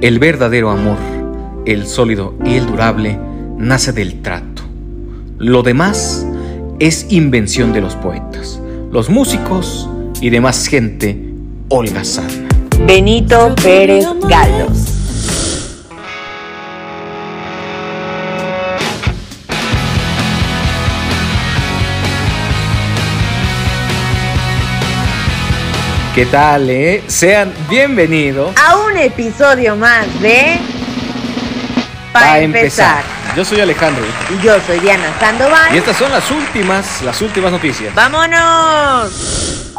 El verdadero amor, el sólido y el durable, nace del trato. Lo demás es invención de los poetas, los músicos y demás gente holgazana. Benito Pérez Galos. ¿Qué tal, eh? Sean bienvenidos a un episodio más de Para empezar. Yo soy Alejandro. Y yo soy Diana Sandoval. Y estas son las últimas, las últimas noticias. ¡Vámonos!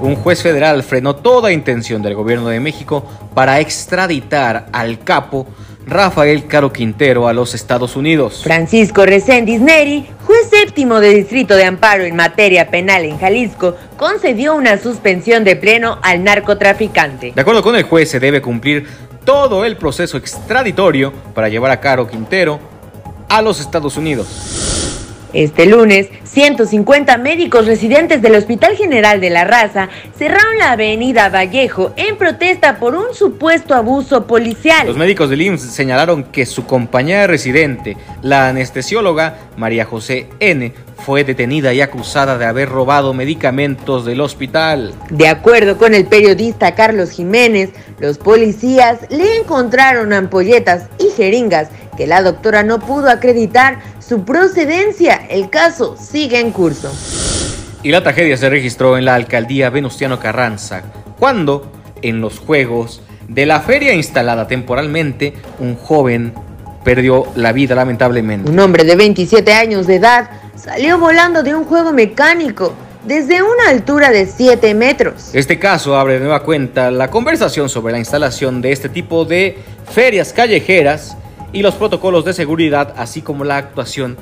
Un juez federal frenó toda intención del gobierno de México para extraditar al capo Rafael Caro Quintero a los Estados Unidos. Francisco Reséndiz Neri, séptimo de Distrito de Amparo en materia penal en Jalisco, concedió una suspensión de pleno al narcotraficante. De acuerdo con el juez, se debe cumplir todo el proceso extraditorio para llevar a Caro Quintero a los Estados Unidos. Este lunes, 150 médicos residentes del Hospital General de la Raza cerraron la avenida Vallejo en protesta por un supuesto abuso policial. Los médicos del IMSS señalaron que su compañera residente, la anestesióloga María José N., fue detenida y acusada de haber robado medicamentos del hospital. De acuerdo con el periodista Carlos Jiménez, los policías le encontraron ampolletas y jeringas que la doctora no pudo acreditar su procedencia. El caso sigue en curso. Y la tragedia se registró en la alcaldía Venustiano Carranza, cuando, en los juegos de la feria instalada temporalmente, un joven perdió la vida lamentablemente. Un hombre de 27 años de edad salió volando de un juego mecánico desde una altura de 7 metros. Este caso abre de nueva cuenta la conversación sobre la instalación de este tipo de ferias callejeras y los protocolos de seguridad, así como la actuación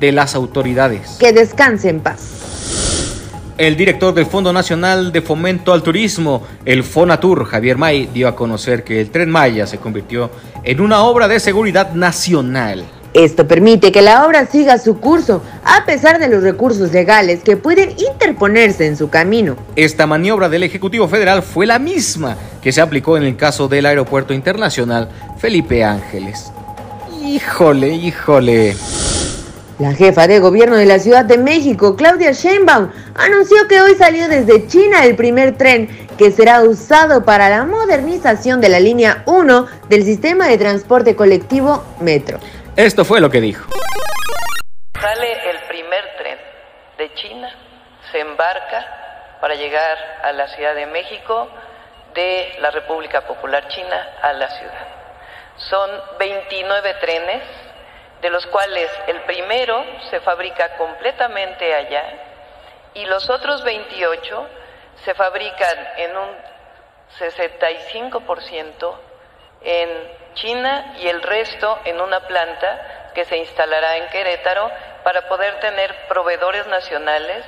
de las autoridades. Que descanse en paz. El director del Fondo Nacional de Fomento al Turismo, el FONATUR, Javier May, dio a conocer que el tren Maya se convirtió en una obra de seguridad nacional. Esto permite que la obra siga su curso, a pesar de los recursos legales que pueden interponerse en su camino. Esta maniobra del Ejecutivo Federal fue la misma que se aplicó en el caso del Aeropuerto Internacional Felipe Ángeles. Híjole, híjole. La jefa de gobierno de la Ciudad de México, Claudia Sheinbaum, anunció que hoy salió desde China el primer tren que será usado para la modernización de la línea 1 del sistema de transporte colectivo Metro. Esto fue lo que dijo. Sale el primer tren de China, se embarca para llegar a la Ciudad de México de la República Popular China a la ciudad. Son 29 trenes, de los cuales el primero se fabrica completamente allá y los otros 28 se fabrican en un 65% en China y el resto en una planta que se instalará en Querétaro para poder tener proveedores nacionales,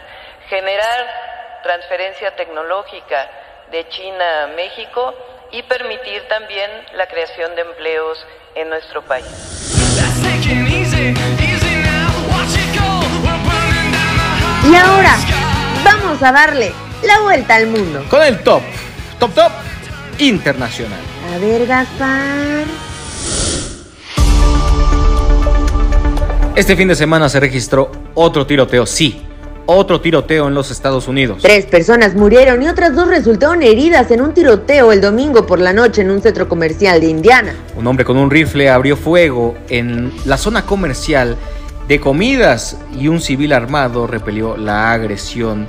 generar transferencia tecnológica de China a México y permitir también la creación de empleos en nuestro país. Y ahora vamos a darle la vuelta al mundo. Con el top, top, top internacional. A ver, Gaspar. Este fin de semana se registró otro tiroteo, sí, otro tiroteo en los Estados Unidos. Tres personas murieron y otras dos resultaron heridas en un tiroteo el domingo por la noche en un centro comercial de Indiana. Un hombre con un rifle abrió fuego en la zona comercial de comidas y un civil armado repelió la agresión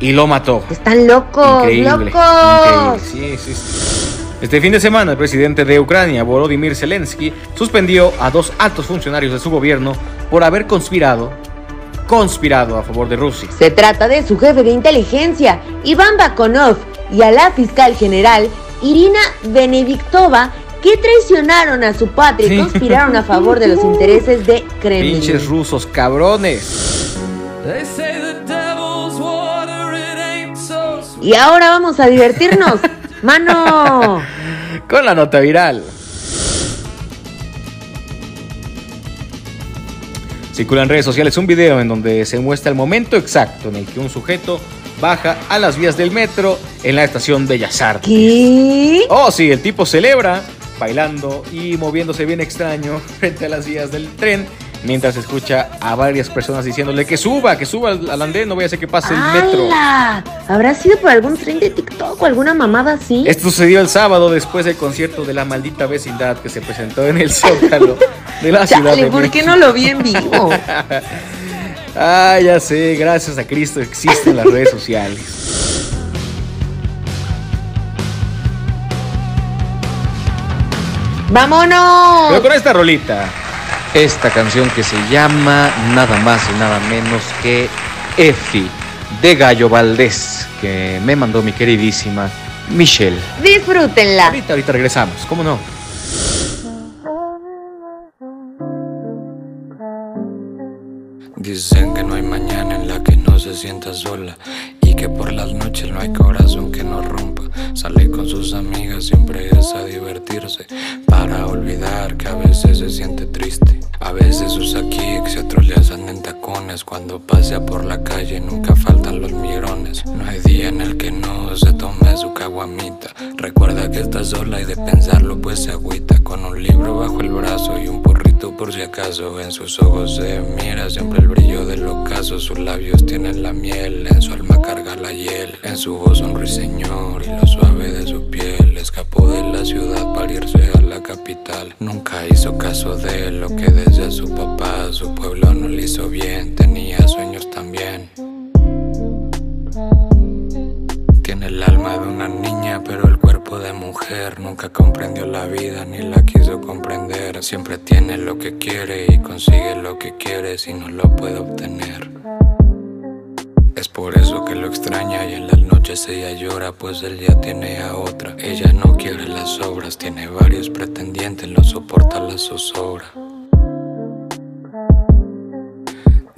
y lo mató. Están locos, Increíble, locos. increíble. Sí, sí, sí. Este fin de semana, el presidente de Ucrania, Volodymyr Zelensky, suspendió a dos altos funcionarios de su gobierno por haber conspirado, conspirado a favor de Rusia. Se trata de su jefe de inteligencia, Iván Bakonov, y a la fiscal general, Irina Benediktova, que traicionaron a su patria y conspiraron a favor de los intereses de Kremlin. Pinches rusos, cabrones. Y ahora vamos a divertirnos. ¡Mano! Con la nota viral. Circula en redes sociales un video en donde se muestra el momento exacto en el que un sujeto baja a las vías del metro en la estación Bellas Artes. ¿Qué? Oh, sí, el tipo celebra bailando y moviéndose bien extraño frente a las vías del tren mientras escucha a varias personas diciéndole que suba, que suba al, andén, no voy a hacer que pase el metro. ¿Habrá sido por algún tren de TikTok o alguna mamada así? Esto sucedió el sábado después del concierto de la maldita vecindad que se presentó en el Zócalo de la ciudad de ¿por qué no lo vi en vivo? Ah, ya sé, gracias a Cristo existen las redes sociales. ¡Vámonos! Pero con esta rolita, esta canción que se llama nada más y nada menos que Efi de Gallo Valdés, que me mandó mi queridísima Michelle. Disfrútenla. Ahorita, ahorita regresamos, ¿cómo no? Dicen que no hay mañana en la que no se sienta sola y que por las noches no hay corazón que no rompa. Sale con sus amigas, siempre es a divertirse para olvidar que a veces Cuando pasea por la calle nunca faltan los mirones. No hay día en el que no se tome su caguamita. Recuerda que está sola y de pensarlo pues se agüita. Con un libro bajo el brazo y un porrito por si acaso. En sus ojos se mira siempre el brillo del ocaso. Sus labios tienen la miel, en su alma carga la hiel. En su voz un ruiseñor y lo suave de su piel. Escapó de la ciudad para irse a la capital. Nunca hizo caso de lo que decía su papá. Su pueblo no le hizo bien, Tiene el alma de una niña, pero el cuerpo de mujer. Nunca comprendió la vida ni la quiso comprender. Siempre tiene lo que quiere y consigue lo que quiere si no lo puede obtener. Es por eso que lo extraña y en las noches ella llora, pues él ya tiene a otra. Ella no quiere las obras, tiene varios pretendientes, no soporta la zozobra.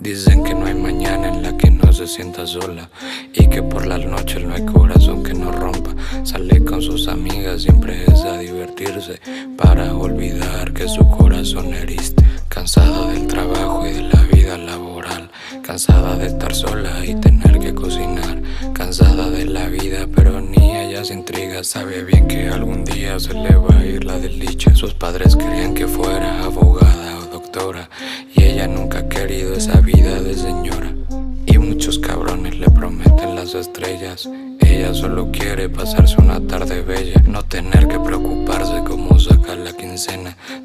Dicen que no hay mañana en la que no se sienta sola y que por las noches no hay corazón que no rompa. Sale con sus amigas, siempre es a divertirse para olvidar que su corazón heriste. Cansada del trabajo y de la vida laboral, cansada de estar sola y tener que cocinar, cansada de la vida, pero ni ella se intriga. Sabe bien que algún día se le va a ir la desdicha. Sus padres querían que fuera abogada o doctora y ella nunca querido esa vida de señora. Y muchos cabrones le prometen las estrellas. Ella solo quiere pasarse una tarde bella, no tener que preocuparse la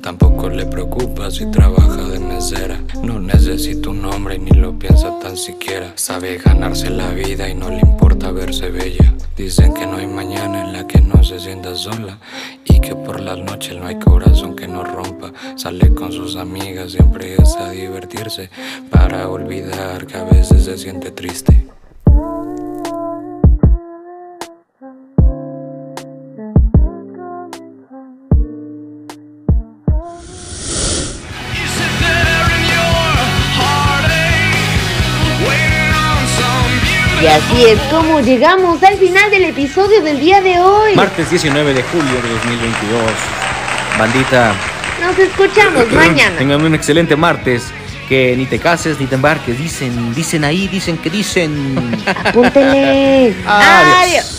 Tampoco le preocupa si trabaja de mesera. No necesita un hombre ni lo piensa tan siquiera. Sabe ganarse la vida y no le importa verse bella. Dicen que no hay mañana en la que no se sienta sola y que por las noches no hay corazón que no rompa. Sale con sus amigas, siempre es a divertirse para olvidar que a veces se siente triste. Así es como llegamos al final del episodio del día de hoy. Martes 19 de julio de 2022. Bandita, Nos escuchamos mañana. tengan un excelente martes. Que ni te cases ni te embarques. Dicen, dicen ahí, dicen que dicen. Apúntele. Adiós. Adiós.